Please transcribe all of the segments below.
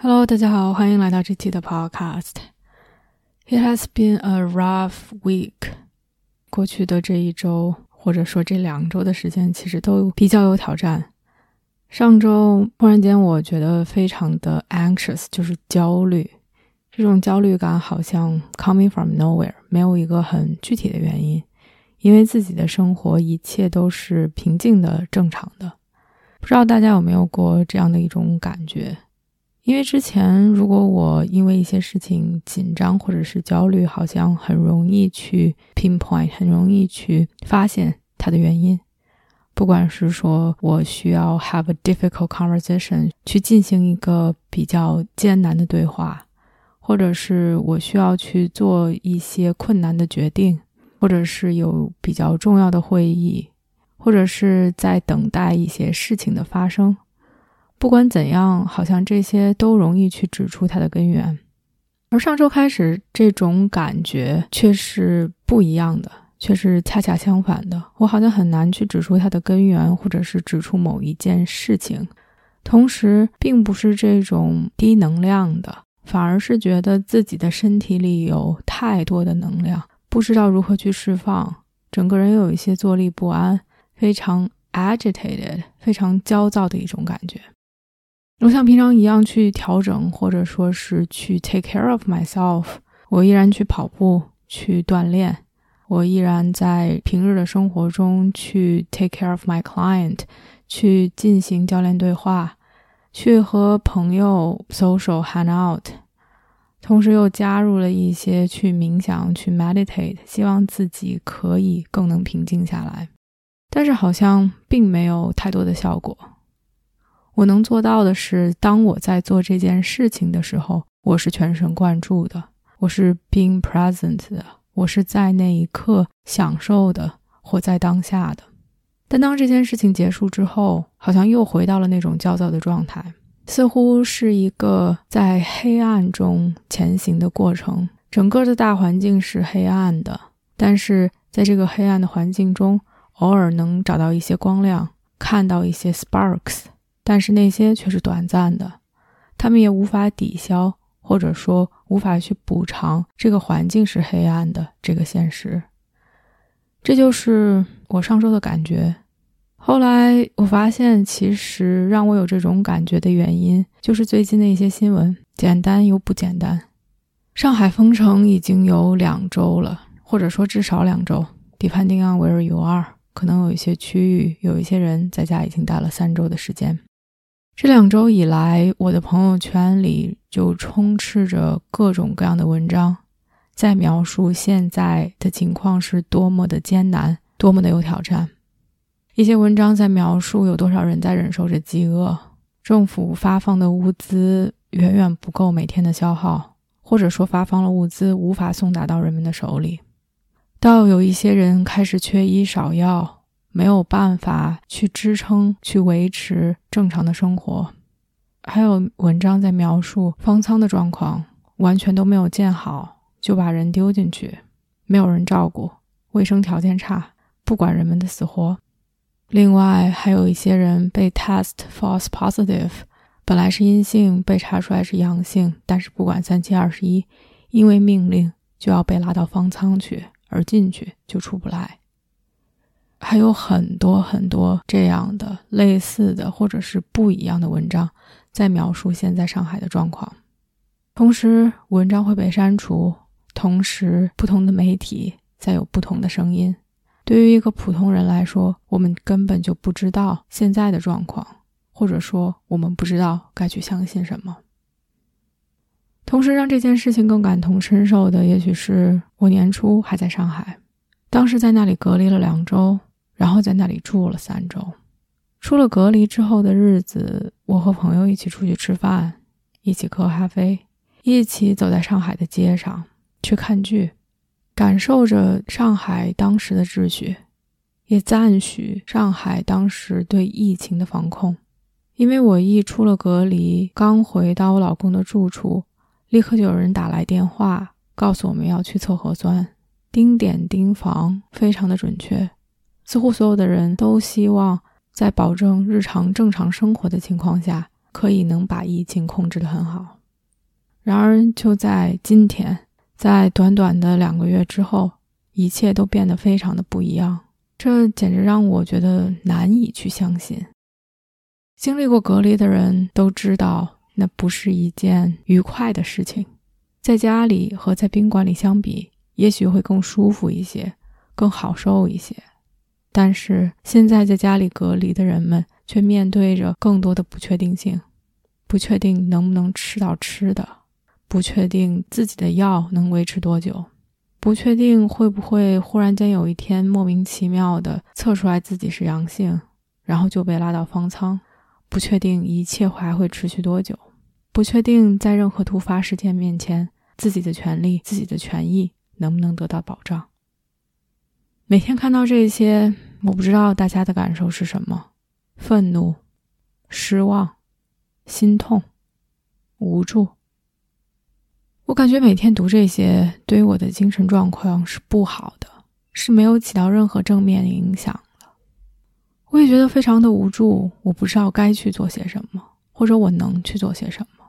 Hello，大家好，欢迎来到这期的 Podcast。It has been a rough week。过去的这一周，或者说这两周的时间，其实都比较有挑战。上周突然间，我觉得非常的 anxious，就是焦虑。这种焦虑感好像 coming from nowhere，没有一个很具体的原因，因为自己的生活一切都是平静的、正常的。不知道大家有没有过这样的一种感觉？因为之前，如果我因为一些事情紧张或者是焦虑，好像很容易去 pinpoint，很容易去发现它的原因。不管是说我需要 have a difficult conversation 去进行一个比较艰难的对话，或者是我需要去做一些困难的决定，或者是有比较重要的会议，或者是在等待一些事情的发生。不管怎样，好像这些都容易去指出它的根源，而上周开始，这种感觉却是不一样的，却是恰恰相反的。我好像很难去指出它的根源，或者是指出某一件事情，同时并不是这种低能量的，反而是觉得自己的身体里有太多的能量，不知道如何去释放，整个人又有一些坐立不安，非常 agitated，非常焦躁的一种感觉。我像平常一样去调整，或者说是去 take care of myself。我依然去跑步，去锻炼。我依然在平日的生活中去 take care of my client，去进行教练对话，去和朋友 social hang out。同时又加入了一些去冥想、去 meditate，希望自己可以更能平静下来。但是好像并没有太多的效果。我能做到的是，当我在做这件事情的时候，我是全神贯注的，我是 being present 的，我是在那一刻享受的，活在当下的。但当这件事情结束之后，好像又回到了那种焦躁的状态，似乎是一个在黑暗中前行的过程。整个的大环境是黑暗的，但是在这个黑暗的环境中，偶尔能找到一些光亮，看到一些 sparks。但是那些却是短暂的，他们也无法抵消，或者说无法去补偿这个环境是黑暗的这个现实。这就是我上周的感觉。后来我发现，其实让我有这种感觉的原因，就是最近的一些新闻，简单又不简单。上海封城已经有两周了，或者说至少两周。Depending on where you are，可能有一些区域，有一些人在家已经待了三周的时间。这两周以来，我的朋友圈里就充斥着各种各样的文章，在描述现在的情况是多么的艰难，多么的有挑战。一些文章在描述有多少人在忍受着饥饿，政府发放的物资远远不够每天的消耗，或者说发放了物资无法送达到人们的手里，到有一些人开始缺医少药。没有办法去支撑、去维持正常的生活，还有文章在描述方舱的状况，完全都没有建好就把人丢进去，没有人照顾，卫生条件差，不管人们的死活。另外，还有一些人被 test false positive，本来是阴性，被查出来是阳性，但是不管三七二十一，因为命令就要被拉到方舱去，而进去就出不来。还有很多很多这样的类似的或者是不一样的文章，在描述现在上海的状况。同时，文章会被删除，同时不同的媒体在有不同的声音。对于一个普通人来说，我们根本就不知道现在的状况，或者说我们不知道该去相信什么。同时，让这件事情更感同身受的，也许是我年初还在上海，当时在那里隔离了两周。然后在那里住了三周，出了隔离之后的日子，我和朋友一起出去吃饭，一起喝咖啡，一起走在上海的街上去看剧，感受着上海当时的秩序，也赞许上海当时对疫情的防控。因为我一出了隔离，刚回到我老公的住处，立刻就有人打来电话，告诉我们要去测核酸，丁点丁房，非常的准确。似乎所有的人都希望在保证日常正常生活的情况下，可以能把疫情控制得很好。然而，就在今天，在短短的两个月之后，一切都变得非常的不一样，这简直让我觉得难以去相信。经历过隔离的人都知道，那不是一件愉快的事情。在家里和在宾馆里相比，也许会更舒服一些，更好受一些。但是现在在家里隔离的人们，却面对着更多的不确定性：不确定能不能吃到吃的，不确定自己的药能维持多久，不确定会不会忽然间有一天莫名其妙的测出来自己是阳性，然后就被拉到方舱。不确定一切还会持续多久，不确定在任何突发事件面前，自己的权利、自己的权益能不能得到保障。每天看到这些，我不知道大家的感受是什么：愤怒、失望、心痛、无助。我感觉每天读这些，对于我的精神状况是不好的，是没有起到任何正面影响的。我也觉得非常的无助，我不知道该去做些什么，或者我能去做些什么。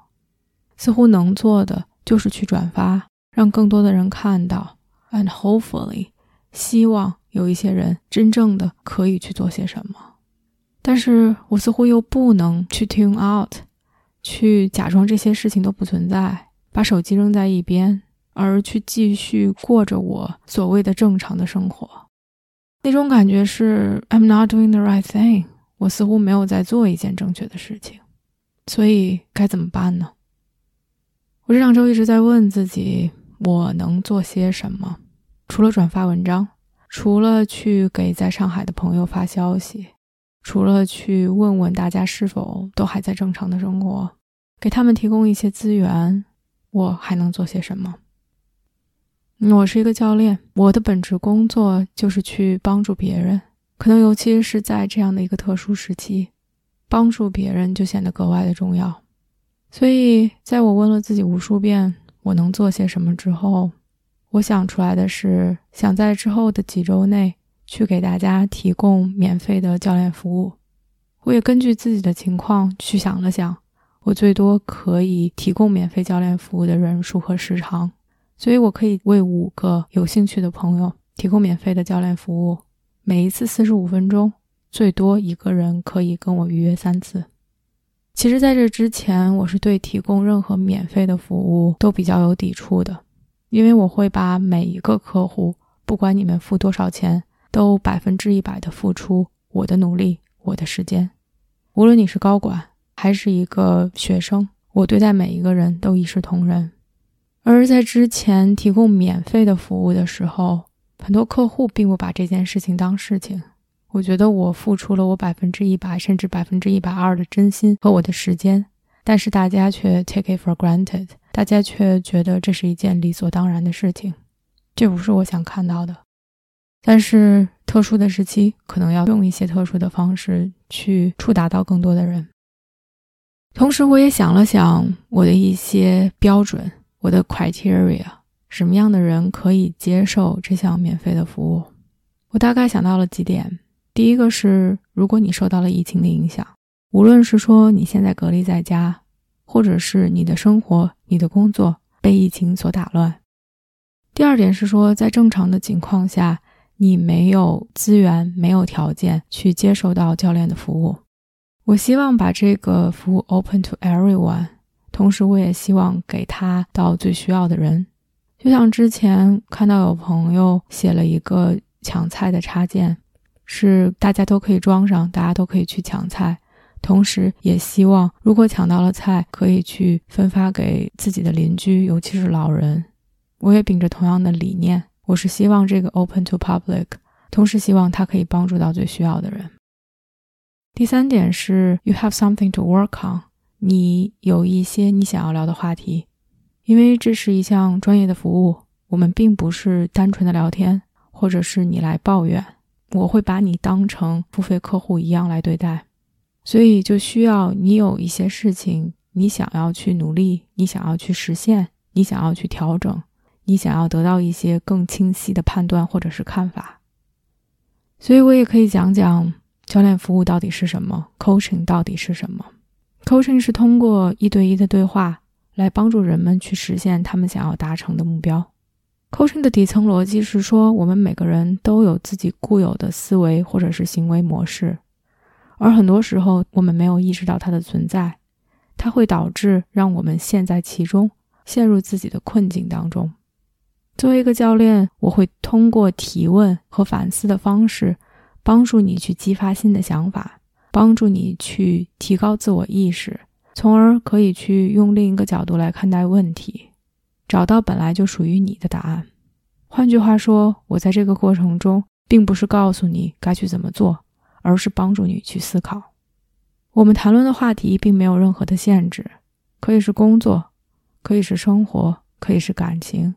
似乎能做的就是去转发，让更多的人看到，and hopefully，希望有一些人真正的可以去做些什么。但是我似乎又不能去 tune out，去假装这些事情都不存在，把手机扔在一边，而去继续过着我所谓的正常的生活。那种感觉是 I'm not doing the right thing，我似乎没有在做一件正确的事情，所以该怎么办呢？我这两周一直在问自己，我能做些什么？除了转发文章，除了去给在上海的朋友发消息，除了去问问大家是否都还在正常的生活，给他们提供一些资源，我还能做些什么？我是一个教练，我的本职工作就是去帮助别人，可能尤其是在这样的一个特殊时期，帮助别人就显得格外的重要。所以，在我问了自己无数遍我能做些什么之后，我想出来的是，想在之后的几周内去给大家提供免费的教练服务。我也根据自己的情况去想了想，我最多可以提供免费教练服务的人数和时长。所以，我可以为五个有兴趣的朋友提供免费的教练服务，每一次四十五分钟，最多一个人可以跟我预约三次。其实，在这之前，我是对提供任何免费的服务都比较有抵触的，因为我会把每一个客户，不管你们付多少钱，都百分之一百的付出我的努力、我的时间。无论你是高管还是一个学生，我对待每一个人都一视同仁。而在之前提供免费的服务的时候，很多客户并不把这件事情当事情。我觉得我付出了我百分之一百甚至百分之一百二的真心和我的时间，但是大家却 take it for granted，大家却觉得这是一件理所当然的事情，这不是我想看到的。但是特殊的时期，可能要用一些特殊的方式去触达到更多的人。同时，我也想了想我的一些标准。我的 criteria，什么样的人可以接受这项免费的服务？我大概想到了几点。第一个是，如果你受到了疫情的影响，无论是说你现在隔离在家，或者是你的生活、你的工作被疫情所打乱。第二点是说，在正常的情况下，你没有资源、没有条件去接受到教练的服务。我希望把这个服务 open to everyone。同时，我也希望给他到最需要的人。就像之前看到有朋友写了一个抢菜的插件，是大家都可以装上，大家都可以去抢菜。同时，也希望如果抢到了菜，可以去分发给自己的邻居，尤其是老人。我也秉着同样的理念，我是希望这个 open to public，同时希望它可以帮助到最需要的人。第三点是，you have something to work on。你有一些你想要聊的话题，因为这是一项专业的服务，我们并不是单纯的聊天，或者是你来抱怨，我会把你当成付费客户一样来对待，所以就需要你有一些事情你想要去努力，你想要去实现，你想要去调整，你想要得到一些更清晰的判断或者是看法，所以我也可以讲讲教练服务到底是什么，coaching 到底是什么。Coaching 是通过一对一的对话来帮助人们去实现他们想要达成的目标。Coaching 的底层逻辑是说，我们每个人都有自己固有的思维或者是行为模式，而很多时候我们没有意识到它的存在，它会导致让我们陷在其中，陷入自己的困境当中。作为一个教练，我会通过提问和反思的方式，帮助你去激发新的想法。帮助你去提高自我意识，从而可以去用另一个角度来看待问题，找到本来就属于你的答案。换句话说，我在这个过程中，并不是告诉你该去怎么做，而是帮助你去思考。我们谈论的话题并没有任何的限制，可以是工作，可以是生活，可以是感情，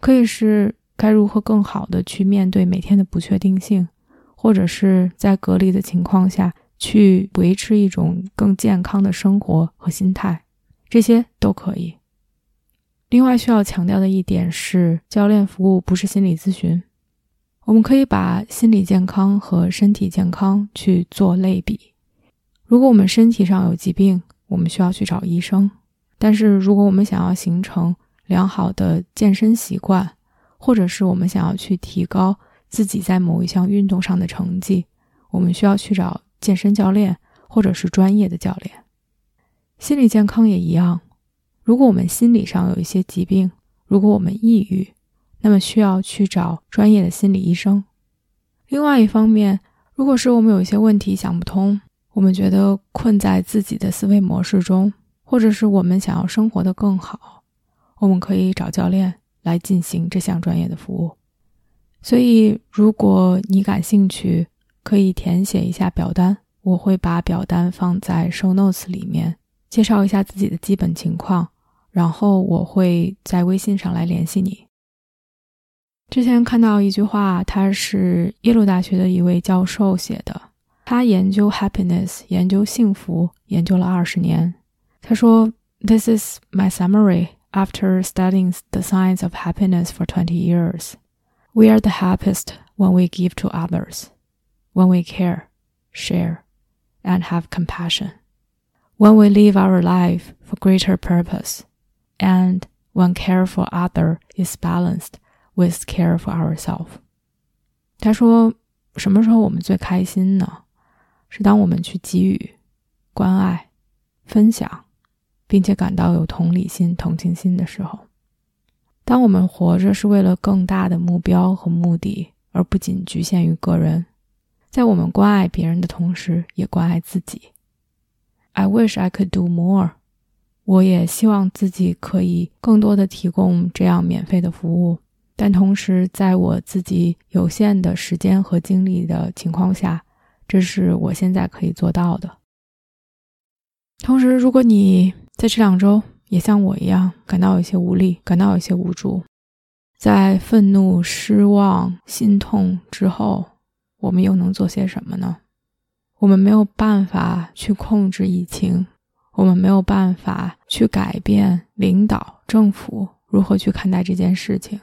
可以是该如何更好的去面对每天的不确定性，或者是在隔离的情况下。去维持一种更健康的生活和心态，这些都可以。另外需要强调的一点是，教练服务不是心理咨询。我们可以把心理健康和身体健康去做类比。如果我们身体上有疾病，我们需要去找医生；但是如果我们想要形成良好的健身习惯，或者是我们想要去提高自己在某一项运动上的成绩，我们需要去找。健身教练，或者是专业的教练，心理健康也一样。如果我们心理上有一些疾病，如果我们抑郁，那么需要去找专业的心理医生。另外一方面，如果是我们有一些问题想不通，我们觉得困在自己的思维模式中，或者是我们想要生活的更好，我们可以找教练来进行这项专业的服务。所以，如果你感兴趣，可以填写一下表单，我会把表单放在 show notes 里面，介绍一下自己的基本情况，然后我会在微信上来联系你。之前看到一句话，他是耶鲁大学的一位教授写的，他研究 happiness，研究幸福，研究了二十年。他说：“This is my summary after studying the science of happiness for twenty years. We are the happiest when we give to others.” when we care, share, and have compassion, when we live our life for greater purpose, and when care for other is balanced With care for ourselves. 他说：“什么时候我们最开心呢？是当我们去给予、关爱、分享，并且感到有同理心、同情心的时候。当我们活着是为了更大的目标和目的，而不仅局限于个人。”在我们关爱别人的同时，也关爱自己。I wish I could do more。我也希望自己可以更多的提供这样免费的服务，但同时在我自己有限的时间和精力的情况下，这是我现在可以做到的。同时，如果你在这两周也像我一样感到有些无力，感到有些无助，在愤怒、失望、心痛之后。我们又能做些什么呢？我们没有办法去控制疫情，我们没有办法去改变领导、政府如何去看待这件事情。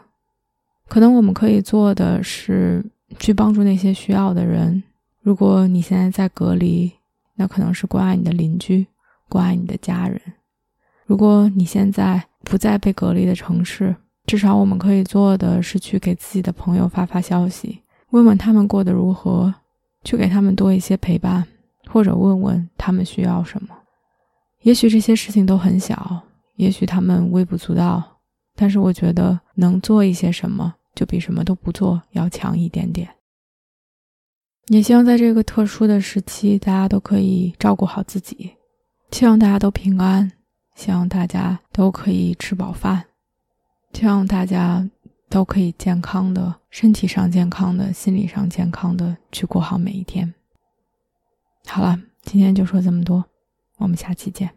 可能我们可以做的是去帮助那些需要的人。如果你现在在隔离，那可能是关爱你的邻居，关爱你的家人。如果你现在不在被隔离的城市，至少我们可以做的是去给自己的朋友发发消息。问问他们过得如何，去给他们多一些陪伴，或者问问他们需要什么。也许这些事情都很小，也许他们微不足道，但是我觉得能做一些什么，就比什么都不做要强一点点。也希望在这个特殊的时期，大家都可以照顾好自己，希望大家都平安，希望大家都可以吃饱饭，希望大家。都可以健康的，身体上健康的，心理上健康的去过好每一天。好了，今天就说这么多，我们下期见。